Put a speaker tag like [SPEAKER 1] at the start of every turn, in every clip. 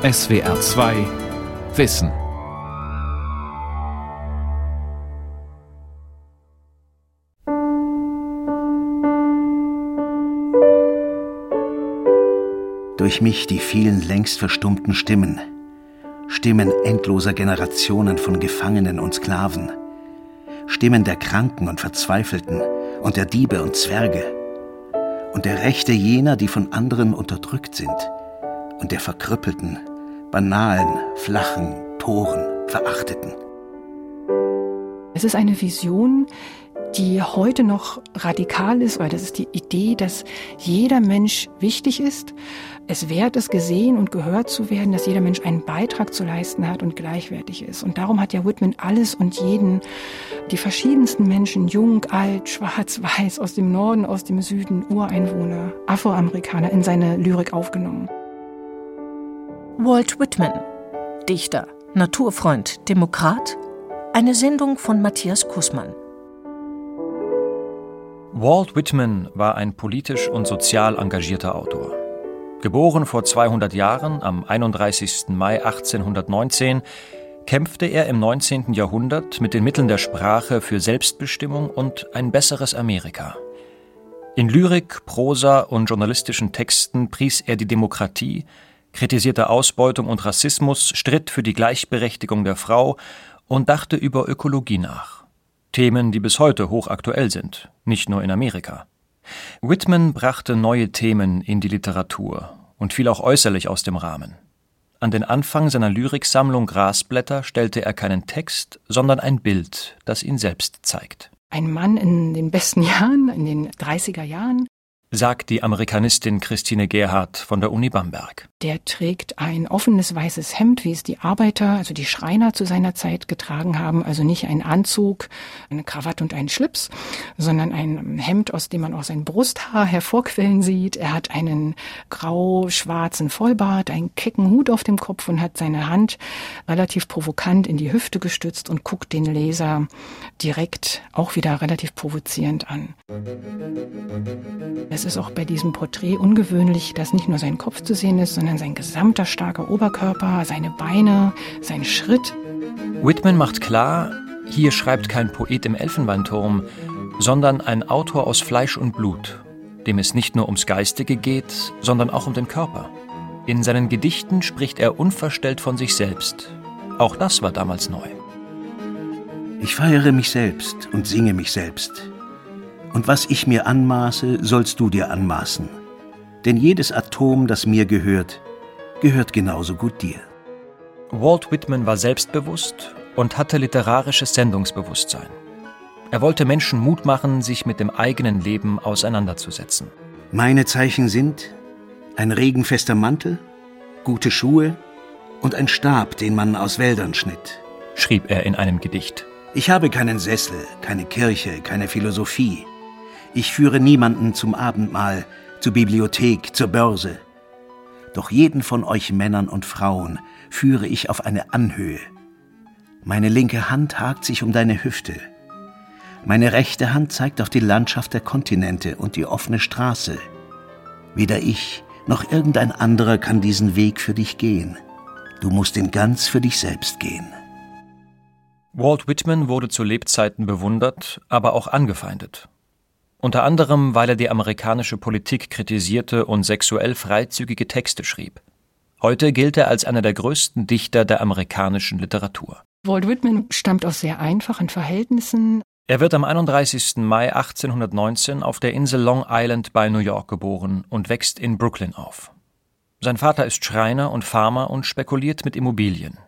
[SPEAKER 1] SWR 2 Wissen.
[SPEAKER 2] Durch mich die vielen längst verstummten Stimmen, Stimmen endloser Generationen von Gefangenen und Sklaven, Stimmen der Kranken und Verzweifelten und der Diebe und Zwerge. Und der Rechte jener, die von anderen unterdrückt sind und der Verkrüppelten, banalen, flachen, toren, Verachteten.
[SPEAKER 3] Es ist eine Vision, die heute noch radikal ist, weil das ist die Idee, dass jeder Mensch wichtig ist, es wert ist, gesehen und gehört zu werden, dass jeder Mensch einen Beitrag zu leisten hat und gleichwertig ist. Und darum hat ja Whitman alles und jeden, die verschiedensten Menschen, jung, alt, schwarz, weiß, aus dem Norden, aus dem Süden, Ureinwohner, Afroamerikaner in seine Lyrik aufgenommen.
[SPEAKER 4] Walt Whitman, Dichter, Naturfreund, Demokrat, eine Sendung von Matthias Kussmann.
[SPEAKER 5] Walt Whitman war ein politisch und sozial engagierter Autor. Geboren vor 200 Jahren am 31. Mai 1819, kämpfte er im 19. Jahrhundert mit den Mitteln der Sprache für Selbstbestimmung und ein besseres Amerika. In Lyrik, Prosa und journalistischen Texten pries er die Demokratie, kritisierte Ausbeutung und Rassismus, stritt für die Gleichberechtigung der Frau und dachte über Ökologie nach. Themen, die bis heute hochaktuell sind, nicht nur in Amerika. Whitman brachte neue Themen in die Literatur und fiel auch äußerlich aus dem Rahmen. An den Anfang seiner Lyriksammlung Grasblätter stellte er keinen Text, sondern ein Bild, das ihn selbst zeigt.
[SPEAKER 3] Ein Mann in den besten Jahren, in den 30er Jahren,
[SPEAKER 5] sagt die Amerikanistin Christine Gerhardt von der Uni Bamberg.
[SPEAKER 3] Der trägt ein offenes weißes Hemd, wie es die Arbeiter, also die Schreiner zu seiner Zeit getragen haben. Also nicht ein Anzug, eine Krawatte und einen Schlips, sondern ein Hemd, aus dem man auch sein Brusthaar hervorquellen sieht. Er hat einen grau-schwarzen Vollbart, einen kecken Hut auf dem Kopf und hat seine Hand relativ provokant in die Hüfte gestützt und guckt den Leser direkt auch wieder relativ provozierend an. Es ist auch bei diesem Porträt ungewöhnlich, dass nicht nur sein Kopf zu sehen ist, sondern sein gesamter starker Oberkörper, seine Beine, sein Schritt.
[SPEAKER 5] Whitman macht klar, hier schreibt kein Poet im Elfenbeinturm, sondern ein Autor aus Fleisch und Blut, dem es nicht nur ums Geistige geht, sondern auch um den Körper. In seinen Gedichten spricht er unverstellt von sich selbst. Auch das war damals neu.
[SPEAKER 2] Ich feiere mich selbst und singe mich selbst und was ich mir anmaße, sollst du dir anmaßen. Denn jedes Atom, das mir gehört, gehört genauso gut dir.
[SPEAKER 5] Walt Whitman war selbstbewusst und hatte literarisches Sendungsbewusstsein. Er wollte Menschen Mut machen, sich mit dem eigenen Leben auseinanderzusetzen.
[SPEAKER 2] Meine Zeichen sind ein regenfester Mantel, gute Schuhe und ein Stab, den man aus Wäldern schnitt,
[SPEAKER 5] schrieb er in einem Gedicht.
[SPEAKER 2] Ich habe keinen Sessel, keine Kirche, keine Philosophie. Ich führe niemanden zum Abendmahl, zur Bibliothek, zur Börse. Doch jeden von euch Männern und Frauen führe ich auf eine Anhöhe. Meine linke Hand hakt sich um deine Hüfte. Meine rechte Hand zeigt auf die Landschaft der Kontinente und die offene Straße. Weder ich noch irgendein anderer kann diesen Weg für dich gehen. Du musst ihn ganz für dich selbst gehen.
[SPEAKER 5] Walt Whitman wurde zu Lebzeiten bewundert, aber auch angefeindet. Unter anderem, weil er die amerikanische Politik kritisierte und sexuell freizügige Texte schrieb. Heute gilt er als einer der größten Dichter der amerikanischen Literatur.
[SPEAKER 3] Walt Whitman stammt aus sehr einfachen Verhältnissen.
[SPEAKER 5] Er wird am 31. Mai 1819 auf der Insel Long Island bei New York geboren und wächst in Brooklyn auf. Sein Vater ist Schreiner und Farmer und spekuliert mit Immobilien.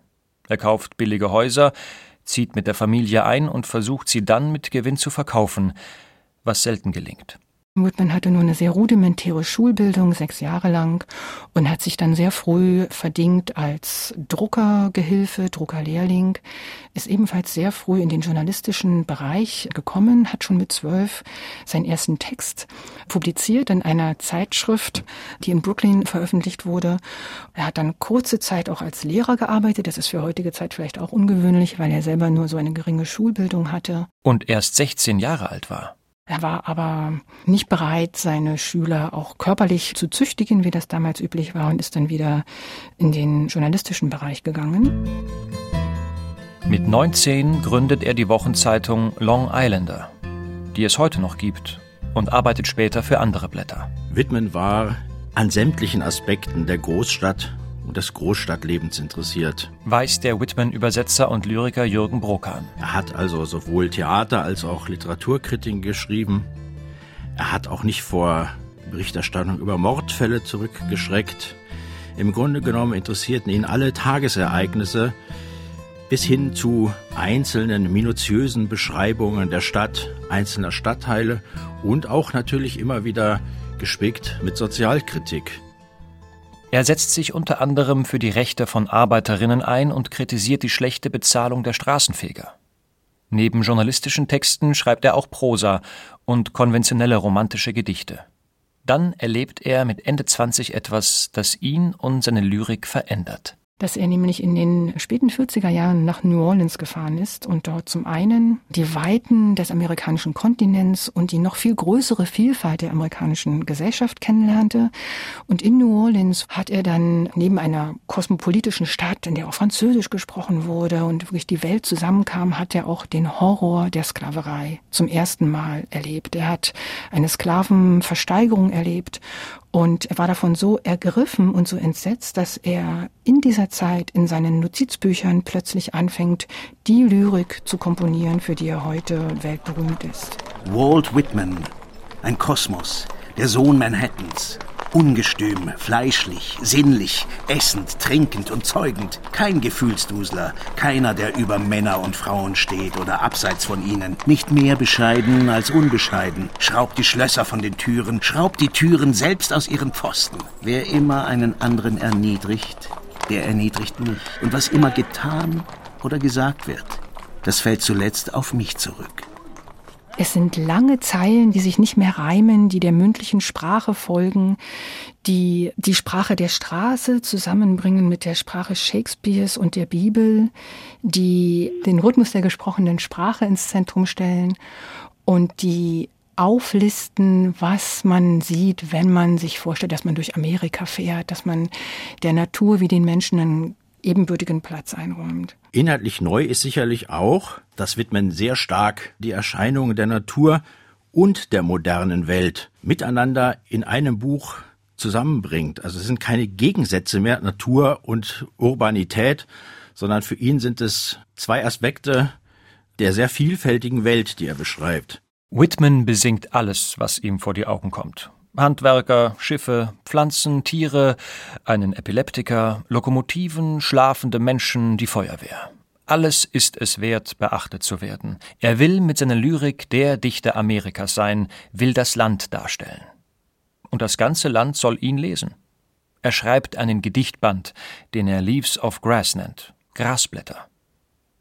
[SPEAKER 5] Er kauft billige Häuser, zieht mit der Familie ein und versucht sie dann mit Gewinn zu verkaufen was selten gelingt.
[SPEAKER 3] Whitman hatte nur eine sehr rudimentäre Schulbildung, sechs Jahre lang, und hat sich dann sehr früh verdingt als Druckergehilfe, Druckerlehrling, ist ebenfalls sehr früh in den journalistischen Bereich gekommen, hat schon mit zwölf seinen ersten Text publiziert in einer Zeitschrift, die in Brooklyn veröffentlicht wurde. Er hat dann kurze Zeit auch als Lehrer gearbeitet, das ist für heutige Zeit vielleicht auch ungewöhnlich, weil er selber nur so eine geringe Schulbildung hatte.
[SPEAKER 5] Und erst 16 Jahre alt war.
[SPEAKER 3] Er war aber nicht bereit, seine Schüler auch körperlich zu züchtigen, wie das damals üblich war, und ist dann wieder in den journalistischen Bereich gegangen.
[SPEAKER 5] Mit 19 gründet er die Wochenzeitung Long Islander, die es heute noch gibt, und arbeitet später für andere Blätter.
[SPEAKER 6] Whitman war an sämtlichen Aspekten der Großstadt und des Großstadtlebens interessiert.
[SPEAKER 5] Weiß der Whitman-Übersetzer und Lyriker Jürgen Brokan.
[SPEAKER 6] Er hat also sowohl Theater als auch Literaturkritiken geschrieben. Er hat auch nicht vor Berichterstattung über Mordfälle zurückgeschreckt. Im Grunde genommen interessierten ihn alle Tagesereignisse bis hin zu einzelnen minutiösen Beschreibungen der Stadt, einzelner Stadtteile und auch natürlich immer wieder gespickt mit Sozialkritik.
[SPEAKER 5] Er setzt sich unter anderem für die Rechte von Arbeiterinnen ein und kritisiert die schlechte Bezahlung der Straßenfeger. Neben journalistischen Texten schreibt er auch Prosa und konventionelle romantische Gedichte. Dann erlebt er mit Ende 20 etwas, das ihn und seine Lyrik verändert
[SPEAKER 3] dass er nämlich in den späten 40er Jahren nach New Orleans gefahren ist und dort zum einen die Weiten des amerikanischen Kontinents und die noch viel größere Vielfalt der amerikanischen Gesellschaft kennenlernte. Und in New Orleans hat er dann neben einer kosmopolitischen Stadt, in der auch Französisch gesprochen wurde und wirklich die Welt zusammenkam, hat er auch den Horror der Sklaverei zum ersten Mal erlebt. Er hat eine Sklavenversteigerung erlebt und er war davon so ergriffen und so entsetzt, dass er in dieser Zeit in seinen Notizbüchern plötzlich anfängt, die Lyrik zu komponieren, für die er heute weltberühmt ist.
[SPEAKER 2] Walt Whitman, ein Kosmos, der Sohn Manhattans, Ungestüm, fleischlich, sinnlich, essend, trinkend und zeugend. Kein Gefühlsdusler, keiner, der über Männer und Frauen steht oder abseits von ihnen. Nicht mehr bescheiden als unbescheiden. Schraubt die Schlösser von den Türen, schraubt die Türen selbst aus ihren Pfosten. Wer immer einen anderen erniedrigt, der erniedrigt mich. Und was immer getan oder gesagt wird, das fällt zuletzt auf mich zurück.
[SPEAKER 3] Es sind lange Zeilen, die sich nicht mehr reimen, die der mündlichen Sprache folgen, die die Sprache der Straße zusammenbringen mit der Sprache Shakespeares und der Bibel, die den Rhythmus der gesprochenen Sprache ins Zentrum stellen und die auflisten, was man sieht, wenn man sich vorstellt, dass man durch Amerika fährt, dass man der Natur wie den Menschen einen ebenbürtigen Platz einräumt.
[SPEAKER 6] Inhaltlich neu ist sicherlich auch, dass Whitman sehr stark die Erscheinungen der Natur und der modernen Welt miteinander in einem Buch zusammenbringt. Also es sind keine Gegensätze mehr, Natur und Urbanität, sondern für ihn sind es zwei Aspekte der sehr vielfältigen Welt, die er beschreibt.
[SPEAKER 5] Whitman besingt alles, was ihm vor die Augen kommt. Handwerker, Schiffe, Pflanzen, Tiere, einen Epileptiker, Lokomotiven, schlafende Menschen, die Feuerwehr. Alles ist es wert, beachtet zu werden. Er will mit seiner Lyrik der Dichter Amerikas sein, will das Land darstellen. Und das ganze Land soll ihn lesen. Er schreibt einen Gedichtband, den er Leaves of Grass nennt, Grasblätter.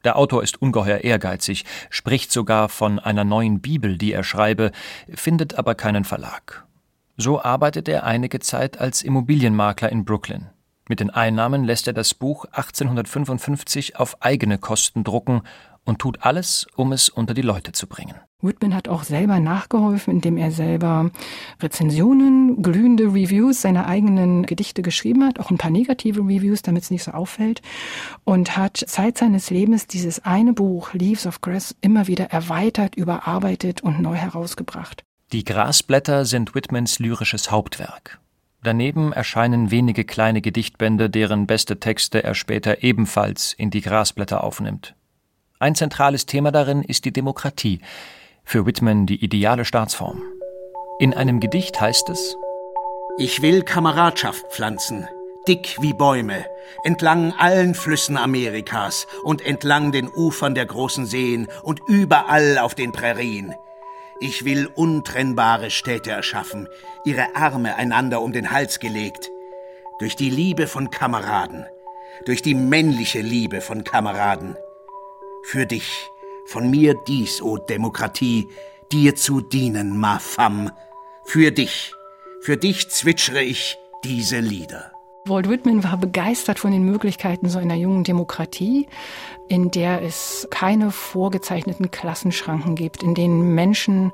[SPEAKER 5] Der Autor ist ungeheuer ehrgeizig, spricht sogar von einer neuen Bibel, die er schreibe, findet aber keinen Verlag. So arbeitet er einige Zeit als Immobilienmakler in Brooklyn. Mit den Einnahmen lässt er das Buch 1855 auf eigene Kosten drucken und tut alles, um es unter die Leute zu bringen.
[SPEAKER 3] Whitman hat auch selber nachgeholfen, indem er selber Rezensionen, glühende Reviews seiner eigenen Gedichte geschrieben hat, auch ein paar negative Reviews, damit es nicht so auffällt, und hat Zeit seines Lebens dieses eine Buch, Leaves of Grass, immer wieder erweitert, überarbeitet und neu herausgebracht.
[SPEAKER 5] Die Grasblätter sind Whitmans lyrisches Hauptwerk. Daneben erscheinen wenige kleine Gedichtbände, deren beste Texte er später ebenfalls in die Grasblätter aufnimmt. Ein zentrales Thema darin ist die Demokratie, für Whitman die ideale Staatsform. In einem Gedicht heißt es
[SPEAKER 2] Ich will Kameradschaft pflanzen, dick wie Bäume, entlang allen Flüssen Amerikas und entlang den Ufern der großen Seen und überall auf den Prärien. Ich will untrennbare Städte erschaffen, ihre Arme einander um den Hals gelegt. Durch die Liebe von Kameraden, durch die männliche Liebe von Kameraden. Für dich, von mir dies, o Demokratie, dir zu dienen, ma femme. Für dich, für dich zwitschere ich diese Lieder.
[SPEAKER 3] Walt Whitman war begeistert von den Möglichkeiten so einer jungen Demokratie, in der es keine vorgezeichneten Klassenschranken gibt, in denen Menschen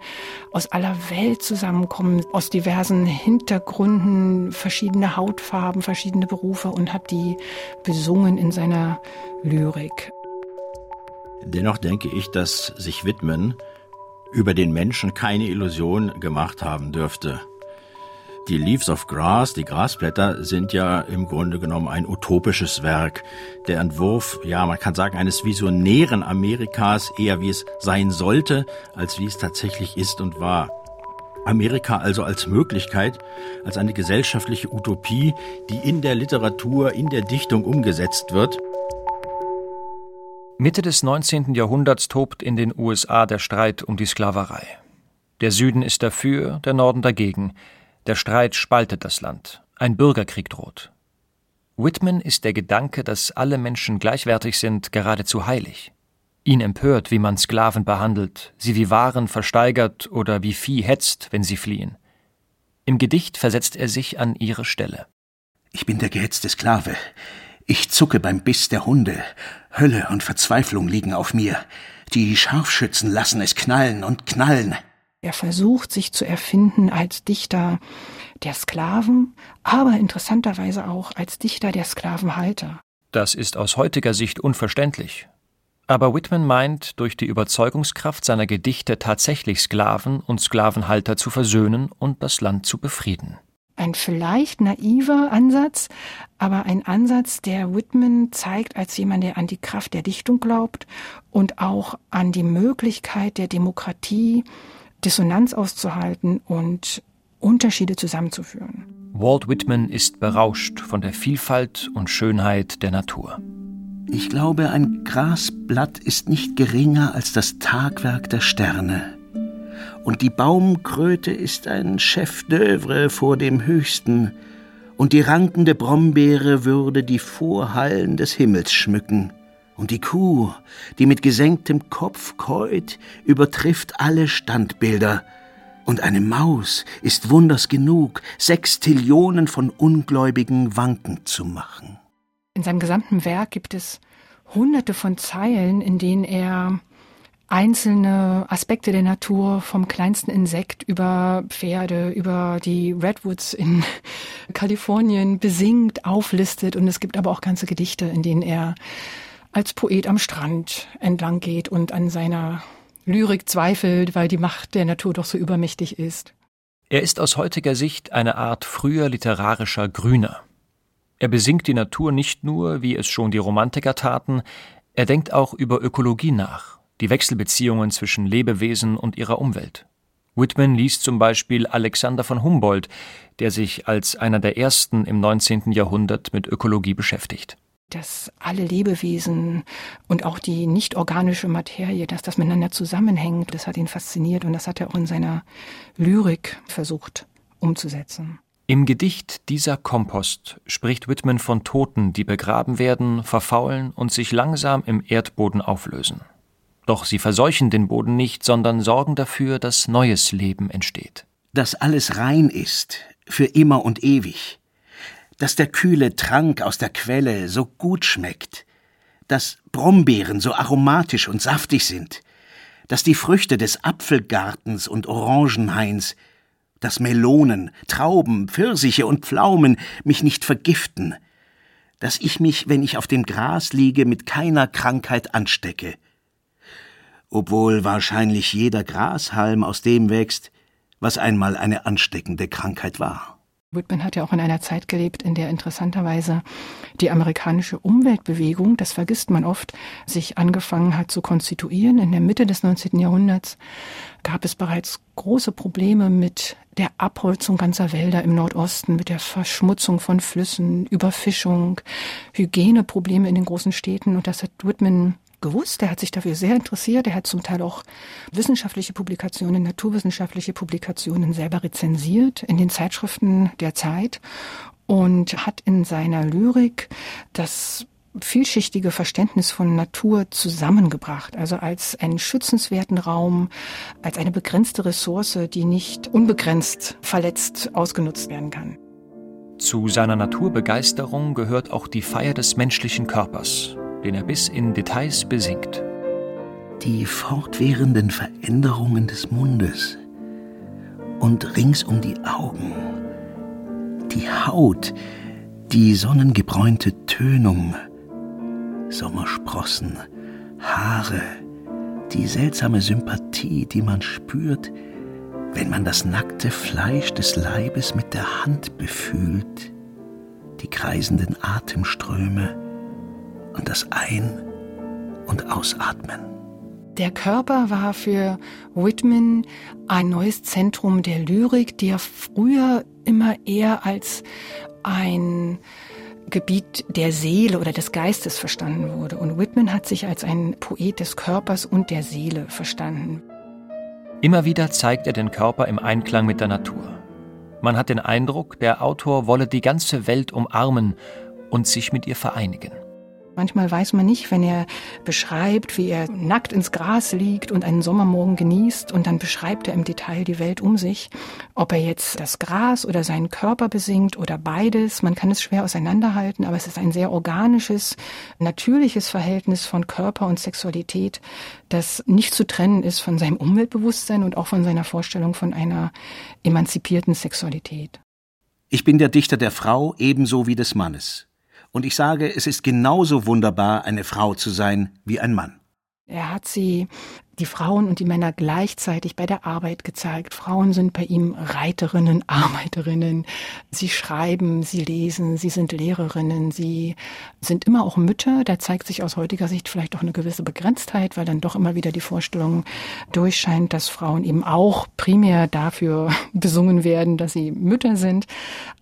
[SPEAKER 3] aus aller Welt zusammenkommen, aus diversen Hintergründen, verschiedene Hautfarben, verschiedene Berufe und hat die besungen in seiner Lyrik.
[SPEAKER 6] Dennoch denke ich, dass sich Whitman über den Menschen keine Illusion gemacht haben dürfte. Die Leaves of Grass, die Grasblätter, sind ja im Grunde genommen ein utopisches Werk. Der Entwurf, ja, man kann sagen, eines visionären Amerikas, eher wie es sein sollte, als wie es tatsächlich ist und war. Amerika also als Möglichkeit, als eine gesellschaftliche Utopie, die in der Literatur, in der Dichtung umgesetzt wird.
[SPEAKER 5] Mitte des 19. Jahrhunderts tobt in den USA der Streit um die Sklaverei. Der Süden ist dafür, der Norden dagegen. Der Streit spaltet das Land. Ein Bürgerkrieg droht. Whitman ist der Gedanke, dass alle Menschen gleichwertig sind, geradezu heilig. Ihn empört, wie man Sklaven behandelt, sie wie Waren versteigert oder wie Vieh hetzt, wenn sie fliehen. Im Gedicht versetzt er sich an ihre Stelle.
[SPEAKER 2] Ich bin der gehetzte Sklave. Ich zucke beim Biss der Hunde. Hölle und Verzweiflung liegen auf mir. Die Scharfschützen lassen es knallen und knallen.
[SPEAKER 3] Er versucht, sich zu erfinden als Dichter der Sklaven, aber interessanterweise auch als Dichter der Sklavenhalter.
[SPEAKER 5] Das ist aus heutiger Sicht unverständlich. Aber Whitman meint, durch die Überzeugungskraft seiner Gedichte tatsächlich Sklaven und Sklavenhalter zu versöhnen und das Land zu befrieden.
[SPEAKER 3] Ein vielleicht naiver Ansatz, aber ein Ansatz, der Whitman zeigt als jemand, der an die Kraft der Dichtung glaubt und auch an die Möglichkeit der Demokratie, Dissonanz auszuhalten und Unterschiede zusammenzuführen.
[SPEAKER 5] Walt Whitman ist berauscht von der Vielfalt und Schönheit der Natur.
[SPEAKER 2] Ich glaube, ein Grasblatt ist nicht geringer als das Tagwerk der Sterne. Und die Baumkröte ist ein Chef d'oeuvre vor dem Höchsten, und die rankende Brombeere würde die Vorhallen des Himmels schmücken. Und die Kuh, die mit gesenktem Kopf käut, übertrifft alle Standbilder. Und eine Maus ist wunders genug, sechs Tillionen von Ungläubigen wanken zu machen.
[SPEAKER 3] In seinem gesamten Werk gibt es hunderte von Zeilen, in denen er einzelne Aspekte der Natur vom kleinsten Insekt über Pferde, über die Redwoods in Kalifornien besingt, auflistet. Und es gibt aber auch ganze Gedichte, in denen er als Poet am Strand entlang geht und an seiner Lyrik zweifelt, weil die Macht der Natur doch so übermächtig ist.
[SPEAKER 5] Er ist aus heutiger Sicht eine Art früher literarischer Grüner. Er besingt die Natur nicht nur, wie es schon die Romantiker taten, er denkt auch über Ökologie nach, die Wechselbeziehungen zwischen Lebewesen und ihrer Umwelt. Whitman liest zum Beispiel Alexander von Humboldt, der sich als einer der ersten im 19. Jahrhundert mit Ökologie beschäftigt
[SPEAKER 3] dass alle Lebewesen und auch die nicht organische Materie, dass das miteinander zusammenhängt, das hat ihn fasziniert und das hat er auch in seiner Lyrik versucht umzusetzen.
[SPEAKER 5] Im Gedicht Dieser Kompost spricht Whitman von Toten, die begraben werden, verfaulen und sich langsam im Erdboden auflösen. Doch sie verseuchen den Boden nicht, sondern sorgen dafür, dass neues Leben entsteht.
[SPEAKER 2] Dass alles rein ist, für immer und ewig dass der kühle Trank aus der Quelle so gut schmeckt, dass Brombeeren so aromatisch und saftig sind, dass die Früchte des Apfelgartens und Orangenhains, dass Melonen, Trauben, Pfirsiche und Pflaumen mich nicht vergiften, dass ich mich, wenn ich auf dem Gras liege, mit keiner Krankheit anstecke, obwohl wahrscheinlich jeder Grashalm aus dem wächst, was einmal eine ansteckende Krankheit war.
[SPEAKER 3] Whitman hat ja auch in einer Zeit gelebt, in der interessanterweise die amerikanische Umweltbewegung, das vergisst man oft, sich angefangen hat zu konstituieren. In der Mitte des 19. Jahrhunderts gab es bereits große Probleme mit der Abholzung ganzer Wälder im Nordosten, mit der Verschmutzung von Flüssen, Überfischung, Hygieneprobleme in den großen Städten. Und das hat Whitman gewusst, er hat sich dafür sehr interessiert, er hat zum Teil auch wissenschaftliche Publikationen, naturwissenschaftliche Publikationen selber rezensiert in den Zeitschriften der Zeit und hat in seiner Lyrik das vielschichtige Verständnis von Natur zusammengebracht, also als einen schützenswerten Raum, als eine begrenzte Ressource, die nicht unbegrenzt verletzt ausgenutzt werden kann.
[SPEAKER 5] Zu seiner Naturbegeisterung gehört auch die Feier des menschlichen Körpers, den er bis in Details besingt.
[SPEAKER 2] Die fortwährenden Veränderungen des Mundes und rings um die Augen, die Haut, die sonnengebräunte Tönung, Sommersprossen, Haare, die seltsame Sympathie, die man spürt, wenn man das nackte Fleisch des Leibes mit der Hand befühlt, die kreisenden Atemströme und das Ein- und Ausatmen.
[SPEAKER 3] Der Körper war für Whitman ein neues Zentrum der Lyrik, die er früher immer eher als ein Gebiet der Seele oder des Geistes verstanden wurde. Und Whitman hat sich als ein Poet des Körpers und der Seele verstanden.
[SPEAKER 5] Immer wieder zeigt er den Körper im Einklang mit der Natur. Man hat den Eindruck, der Autor wolle die ganze Welt umarmen und sich mit ihr vereinigen.
[SPEAKER 3] Manchmal weiß man nicht, wenn er beschreibt, wie er nackt ins Gras liegt und einen Sommermorgen genießt und dann beschreibt er im Detail die Welt um sich, ob er jetzt das Gras oder seinen Körper besingt oder beides. Man kann es schwer auseinanderhalten, aber es ist ein sehr organisches, natürliches Verhältnis von Körper und Sexualität, das nicht zu trennen ist von seinem Umweltbewusstsein und auch von seiner Vorstellung von einer emanzipierten Sexualität.
[SPEAKER 2] Ich bin der Dichter der Frau ebenso wie des Mannes. Und ich sage, es ist genauso wunderbar, eine Frau zu sein wie ein Mann.
[SPEAKER 3] Er hat sie die Frauen und die Männer gleichzeitig bei der Arbeit gezeigt. Frauen sind bei ihm Reiterinnen, Arbeiterinnen. Sie schreiben, sie lesen, sie sind Lehrerinnen, sie sind immer auch Mütter. Da zeigt sich aus heutiger Sicht vielleicht auch eine gewisse Begrenztheit, weil dann doch immer wieder die Vorstellung durchscheint, dass Frauen eben auch primär dafür besungen werden, dass sie Mütter sind.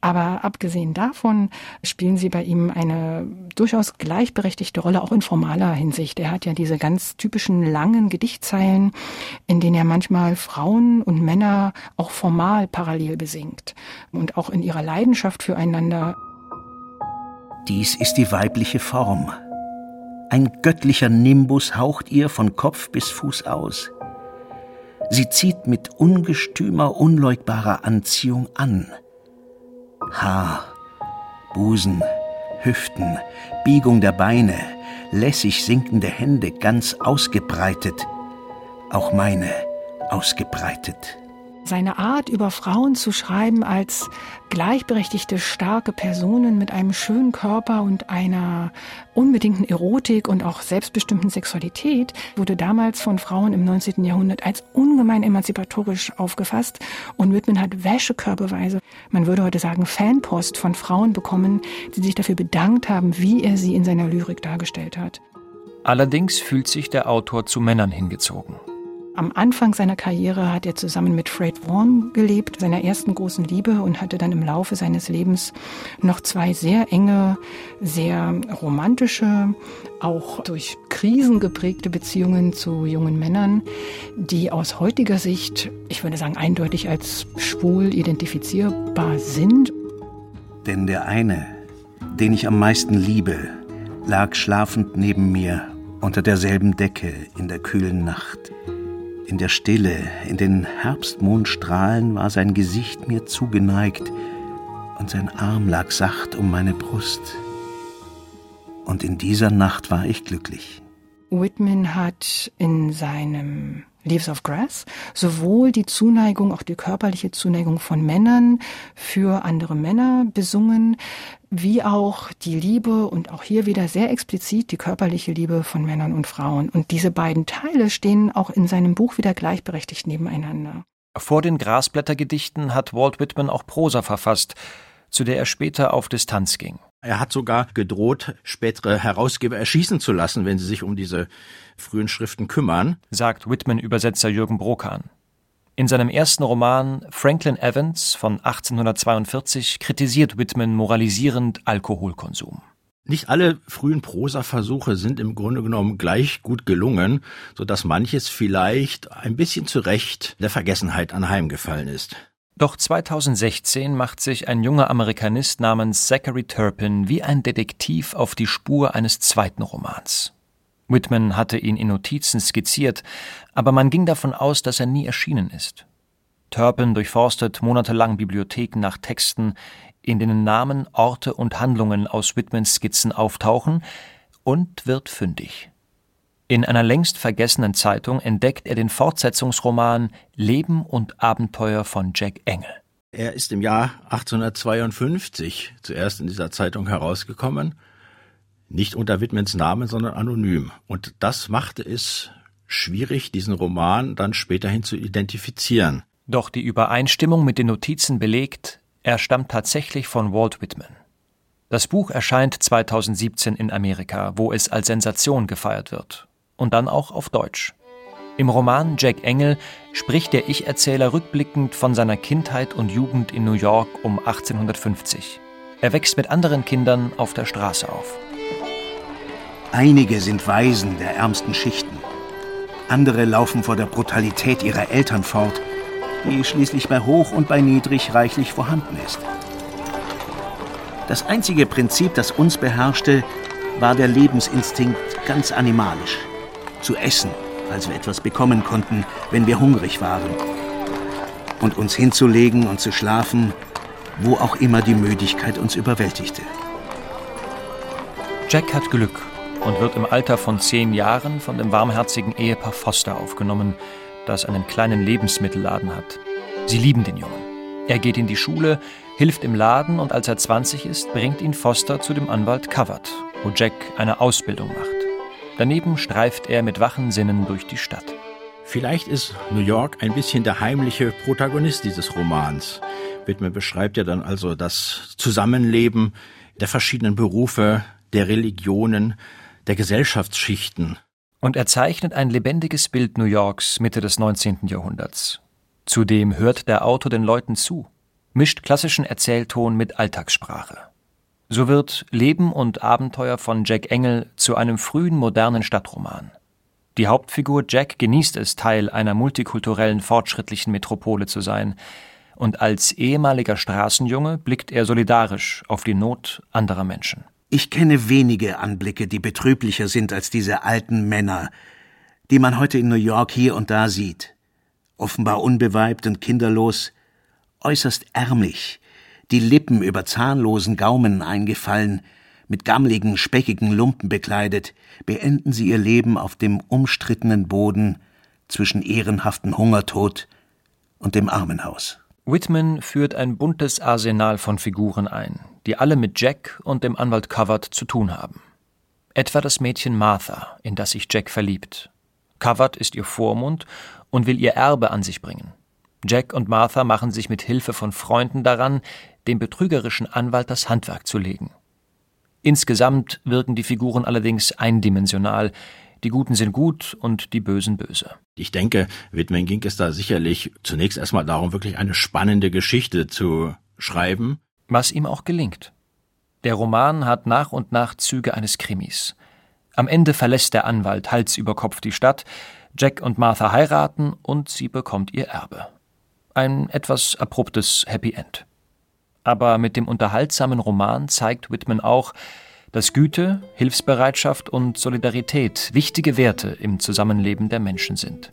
[SPEAKER 3] Aber abgesehen davon spielen sie bei ihm eine durchaus gleichberechtigte Rolle, auch in formaler Hinsicht. Er hat ja diese ganz typischen langen Gedichte Gedichtzeilen, in denen er manchmal Frauen und Männer auch formal parallel besingt und auch in ihrer Leidenschaft füreinander.
[SPEAKER 2] Dies ist die weibliche Form. Ein göttlicher Nimbus haucht ihr von Kopf bis Fuß aus. Sie zieht mit ungestümer, unleugbarer Anziehung an. Haar, Busen, Hüften, Biegung der Beine, lässig sinkende Hände ganz ausgebreitet, auch meine ausgebreitet.
[SPEAKER 3] Seine Art, über Frauen zu schreiben als gleichberechtigte, starke Personen mit einem schönen Körper und einer unbedingten Erotik und auch selbstbestimmten Sexualität, wurde damals von Frauen im 19. Jahrhundert als ungemein emanzipatorisch aufgefasst. Und Whitman hat wäschekörbeweise, man würde heute sagen, Fanpost von Frauen bekommen, die sich dafür bedankt haben, wie er sie in seiner Lyrik dargestellt hat.
[SPEAKER 5] Allerdings fühlt sich der Autor zu Männern hingezogen.
[SPEAKER 3] Am Anfang seiner Karriere hat er zusammen mit Fred Vaughan gelebt, seiner ersten großen Liebe, und hatte dann im Laufe seines Lebens noch zwei sehr enge, sehr romantische, auch durch Krisen geprägte Beziehungen zu jungen Männern, die aus heutiger Sicht, ich würde sagen, eindeutig als schwul identifizierbar sind.
[SPEAKER 2] Denn der eine, den ich am meisten liebe, lag schlafend neben mir unter derselben Decke in der kühlen Nacht. In der Stille, in den Herbstmondstrahlen war sein Gesicht mir zugeneigt und sein Arm lag sacht um meine Brust. Und in dieser Nacht war ich glücklich.
[SPEAKER 3] Whitman hat in seinem Leaves of Grass sowohl die Zuneigung, auch die körperliche Zuneigung von Männern für andere Männer besungen, wie auch die Liebe und auch hier wieder sehr explizit die körperliche Liebe von Männern und Frauen. Und diese beiden Teile stehen auch in seinem Buch wieder gleichberechtigt nebeneinander.
[SPEAKER 5] Vor den Grasblättergedichten hat Walt Whitman auch Prosa verfasst, zu der er später auf Distanz ging.
[SPEAKER 6] Er hat sogar gedroht, spätere Herausgeber erschießen zu lassen, wenn sie sich um diese frühen Schriften kümmern,
[SPEAKER 5] sagt Whitman-Übersetzer Jürgen Brokan. In seinem ersten Roman Franklin Evans von 1842 kritisiert Whitman moralisierend Alkoholkonsum.
[SPEAKER 6] Nicht alle frühen Prosaversuche sind im Grunde genommen gleich gut gelungen, so dass manches vielleicht ein bisschen zu Recht der Vergessenheit anheimgefallen ist.
[SPEAKER 5] Doch 2016 macht sich ein junger Amerikanist namens Zachary Turpin wie ein Detektiv auf die Spur eines zweiten Romans. Whitman hatte ihn in Notizen skizziert, aber man ging davon aus, dass er nie erschienen ist. Turpin durchforstet monatelang Bibliotheken nach Texten, in denen Namen, Orte und Handlungen aus Whitmans Skizzen auftauchen, und wird fündig. In einer längst vergessenen Zeitung entdeckt er den Fortsetzungsroman Leben und Abenteuer von Jack Engel.
[SPEAKER 6] Er ist im Jahr 1852 zuerst in dieser Zeitung herausgekommen, nicht unter Whitmans Namen, sondern anonym. Und das machte es schwierig, diesen Roman dann späterhin zu identifizieren.
[SPEAKER 5] Doch die Übereinstimmung mit den Notizen belegt, er stammt tatsächlich von Walt Whitman. Das Buch erscheint 2017 in Amerika, wo es als Sensation gefeiert wird. Und dann auch auf Deutsch. Im Roman Jack Engel spricht der Ich-Erzähler rückblickend von seiner Kindheit und Jugend in New York um 1850. Er wächst mit anderen Kindern auf der Straße auf.
[SPEAKER 2] Einige sind Waisen der ärmsten Schichten. Andere laufen vor der Brutalität ihrer Eltern fort, die schließlich bei hoch und bei niedrig reichlich vorhanden ist. Das einzige Prinzip, das uns beherrschte, war der Lebensinstinkt ganz animalisch. Zu essen, als wir etwas bekommen konnten, wenn wir hungrig waren. Und uns hinzulegen und zu schlafen, wo auch immer die Müdigkeit uns überwältigte.
[SPEAKER 5] Jack hat Glück und wird im Alter von zehn Jahren von dem warmherzigen Ehepaar Foster aufgenommen, das einen kleinen Lebensmittelladen hat. Sie lieben den Jungen. Er geht in die Schule, hilft im Laden und als er 20 ist, bringt ihn Foster zu dem Anwalt Covert, wo Jack eine Ausbildung macht. Daneben streift er mit wachen Sinnen durch die Stadt.
[SPEAKER 6] Vielleicht ist New York ein bisschen der heimliche Protagonist dieses Romans. Whitman beschreibt ja dann also das Zusammenleben der verschiedenen Berufe, der Religionen, der Gesellschaftsschichten.
[SPEAKER 5] Und er zeichnet ein lebendiges Bild New Yorks Mitte des 19. Jahrhunderts. Zudem hört der Autor den Leuten zu, mischt klassischen Erzählton mit Alltagssprache. So wird Leben und Abenteuer von Jack Engel zu einem frühen modernen Stadtroman. Die Hauptfigur Jack genießt es, Teil einer multikulturellen, fortschrittlichen Metropole zu sein, und als ehemaliger Straßenjunge blickt er solidarisch auf die Not anderer Menschen.
[SPEAKER 2] Ich kenne wenige Anblicke, die betrüblicher sind als diese alten Männer, die man heute in New York hier und da sieht. Offenbar unbeweibt und kinderlos, äußerst ärmlich, die Lippen über zahnlosen Gaumen eingefallen, mit gammligen, speckigen Lumpen bekleidet, beenden sie ihr Leben auf dem umstrittenen Boden zwischen ehrenhaften Hungertod und dem Armenhaus.
[SPEAKER 5] Whitman führt ein buntes Arsenal von Figuren ein, die alle mit Jack und dem Anwalt Covert zu tun haben. Etwa das Mädchen Martha, in das sich Jack verliebt. Covert ist ihr Vormund und will ihr Erbe an sich bringen. Jack und Martha machen sich mit Hilfe von Freunden daran, dem betrügerischen Anwalt das Handwerk zu legen. Insgesamt wirken die Figuren allerdings eindimensional. Die Guten sind gut und die Bösen böse.
[SPEAKER 6] Ich denke, Whitman ging es da sicherlich zunächst erstmal darum, wirklich eine spannende Geschichte zu schreiben.
[SPEAKER 5] Was ihm auch gelingt. Der Roman hat nach und nach Züge eines Krimis. Am Ende verlässt der Anwalt Hals über Kopf die Stadt, Jack und Martha heiraten und sie bekommt ihr Erbe. Ein etwas abruptes Happy End. Aber mit dem unterhaltsamen Roman zeigt Whitman auch, dass Güte, Hilfsbereitschaft und Solidarität wichtige Werte im Zusammenleben der Menschen sind.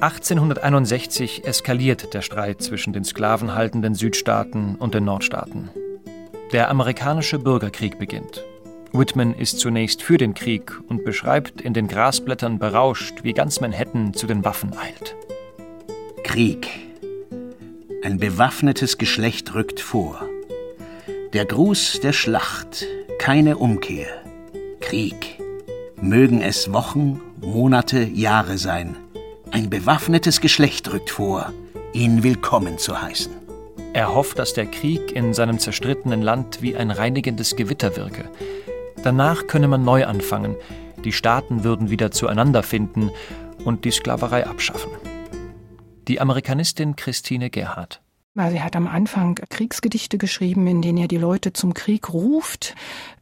[SPEAKER 5] 1861 eskaliert der Streit zwischen den sklavenhaltenden Südstaaten und den Nordstaaten. Der amerikanische Bürgerkrieg beginnt. Whitman ist zunächst für den Krieg und beschreibt in den Grasblättern berauscht, wie ganz Manhattan zu den Waffen eilt.
[SPEAKER 2] Krieg. Ein bewaffnetes Geschlecht rückt vor. Der Gruß der Schlacht, keine Umkehr. Krieg. Mögen es Wochen, Monate, Jahre sein. Ein bewaffnetes Geschlecht rückt vor, ihn willkommen zu heißen.
[SPEAKER 5] Er hofft, dass der Krieg in seinem zerstrittenen Land wie ein reinigendes Gewitter wirke. Danach könne man neu anfangen, die Staaten würden wieder zueinander finden und die Sklaverei abschaffen die Amerikanistin Christine Gerhardt.
[SPEAKER 3] Sie hat am Anfang Kriegsgedichte geschrieben, in denen er die Leute zum Krieg ruft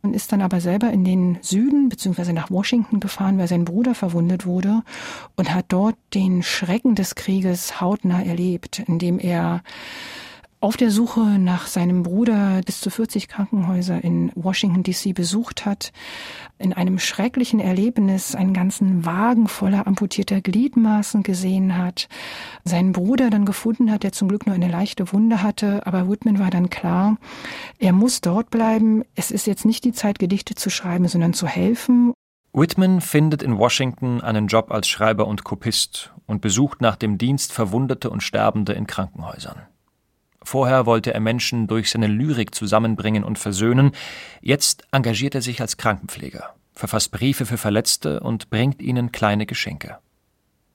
[SPEAKER 3] und ist dann aber selber in den Süden bzw. nach Washington gefahren, weil sein Bruder verwundet wurde und hat dort den Schrecken des Krieges hautnah erlebt, indem er auf der Suche nach seinem Bruder bis zu 40 Krankenhäuser in Washington DC besucht hat, in einem schrecklichen Erlebnis einen ganzen Wagen voller amputierter Gliedmaßen gesehen hat, seinen Bruder dann gefunden hat, der zum Glück nur eine leichte Wunde hatte, aber Whitman war dann klar, er muss dort bleiben, es ist jetzt nicht die Zeit, Gedichte zu schreiben, sondern zu helfen.
[SPEAKER 5] Whitman findet in Washington einen Job als Schreiber und Kopist und besucht nach dem Dienst Verwundete und Sterbende in Krankenhäusern. Vorher wollte er Menschen durch seine Lyrik zusammenbringen und versöhnen, jetzt engagiert er sich als Krankenpfleger, verfasst Briefe für Verletzte und bringt ihnen kleine Geschenke.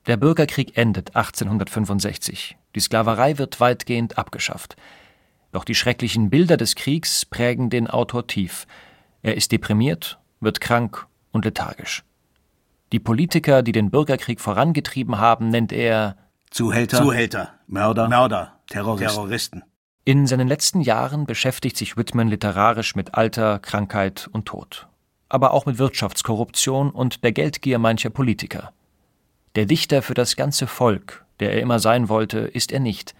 [SPEAKER 5] Der Bürgerkrieg endet 1865, die Sklaverei wird weitgehend abgeschafft. Doch die schrecklichen Bilder des Kriegs prägen den Autor tief. Er ist deprimiert, wird krank und lethargisch. Die Politiker, die den Bürgerkrieg vorangetrieben haben, nennt er
[SPEAKER 2] Zuhälter, Zuhälter Mörder, Mörder, Terroristen. Terroristen.
[SPEAKER 5] In seinen letzten Jahren beschäftigt sich Whitman literarisch mit Alter, Krankheit und Tod, aber auch mit Wirtschaftskorruption und der Geldgier mancher Politiker. Der Dichter für das ganze Volk, der er immer sein wollte, ist er nicht,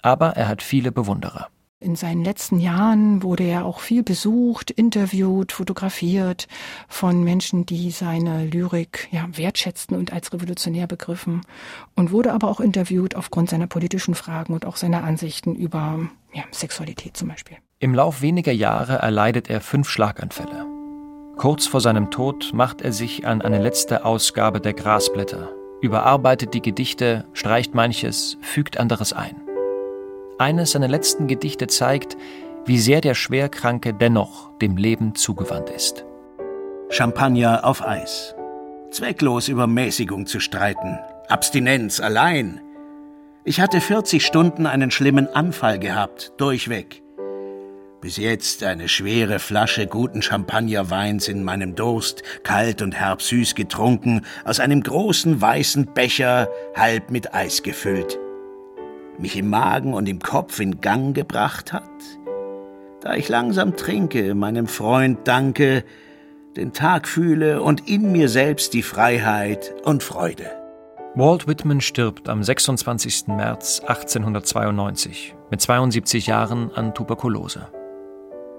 [SPEAKER 5] aber er hat viele Bewunderer.
[SPEAKER 3] In seinen letzten Jahren wurde er auch viel besucht, interviewt, fotografiert von Menschen, die seine Lyrik ja, wertschätzten und als revolutionär begriffen und wurde aber auch interviewt aufgrund seiner politischen Fragen und auch seiner Ansichten über ja, Sexualität zum Beispiel.
[SPEAKER 5] Im Lauf weniger Jahre erleidet er fünf Schlaganfälle. Kurz vor seinem Tod macht er sich an eine letzte Ausgabe der Grasblätter, überarbeitet die Gedichte, streicht manches, fügt anderes ein. Eines seiner letzten Gedichte zeigt, wie sehr der Schwerkranke dennoch dem Leben zugewandt ist.
[SPEAKER 2] Champagner auf Eis. Zwecklos über Mäßigung zu streiten. Abstinenz allein. Ich hatte 40 Stunden einen schlimmen Anfall gehabt, durchweg. Bis jetzt eine schwere Flasche guten Champagnerweins in meinem Durst, kalt und herbsüß getrunken, aus einem großen weißen Becher, halb mit Eis gefüllt mich im Magen und im Kopf in Gang gebracht hat? Da ich langsam trinke, meinem Freund danke, den Tag fühle und in mir selbst die Freiheit und Freude.
[SPEAKER 5] Walt Whitman stirbt am 26. März 1892 mit 72 Jahren an Tuberkulose.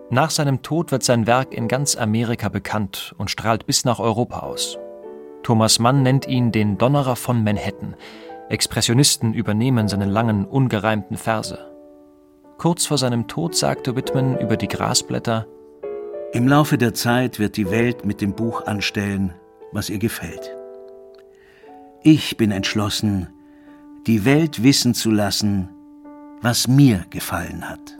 [SPEAKER 5] Nach seinem Tod wird sein Werk in ganz Amerika bekannt und strahlt bis nach Europa aus. Thomas Mann nennt ihn den Donnerer von Manhattan, Expressionisten übernehmen seine langen, ungereimten Verse. Kurz vor seinem Tod sagte Whitman über die Grasblätter
[SPEAKER 2] Im Laufe der Zeit wird die Welt mit dem Buch anstellen, was ihr gefällt. Ich bin entschlossen, die Welt wissen zu lassen, was mir gefallen hat.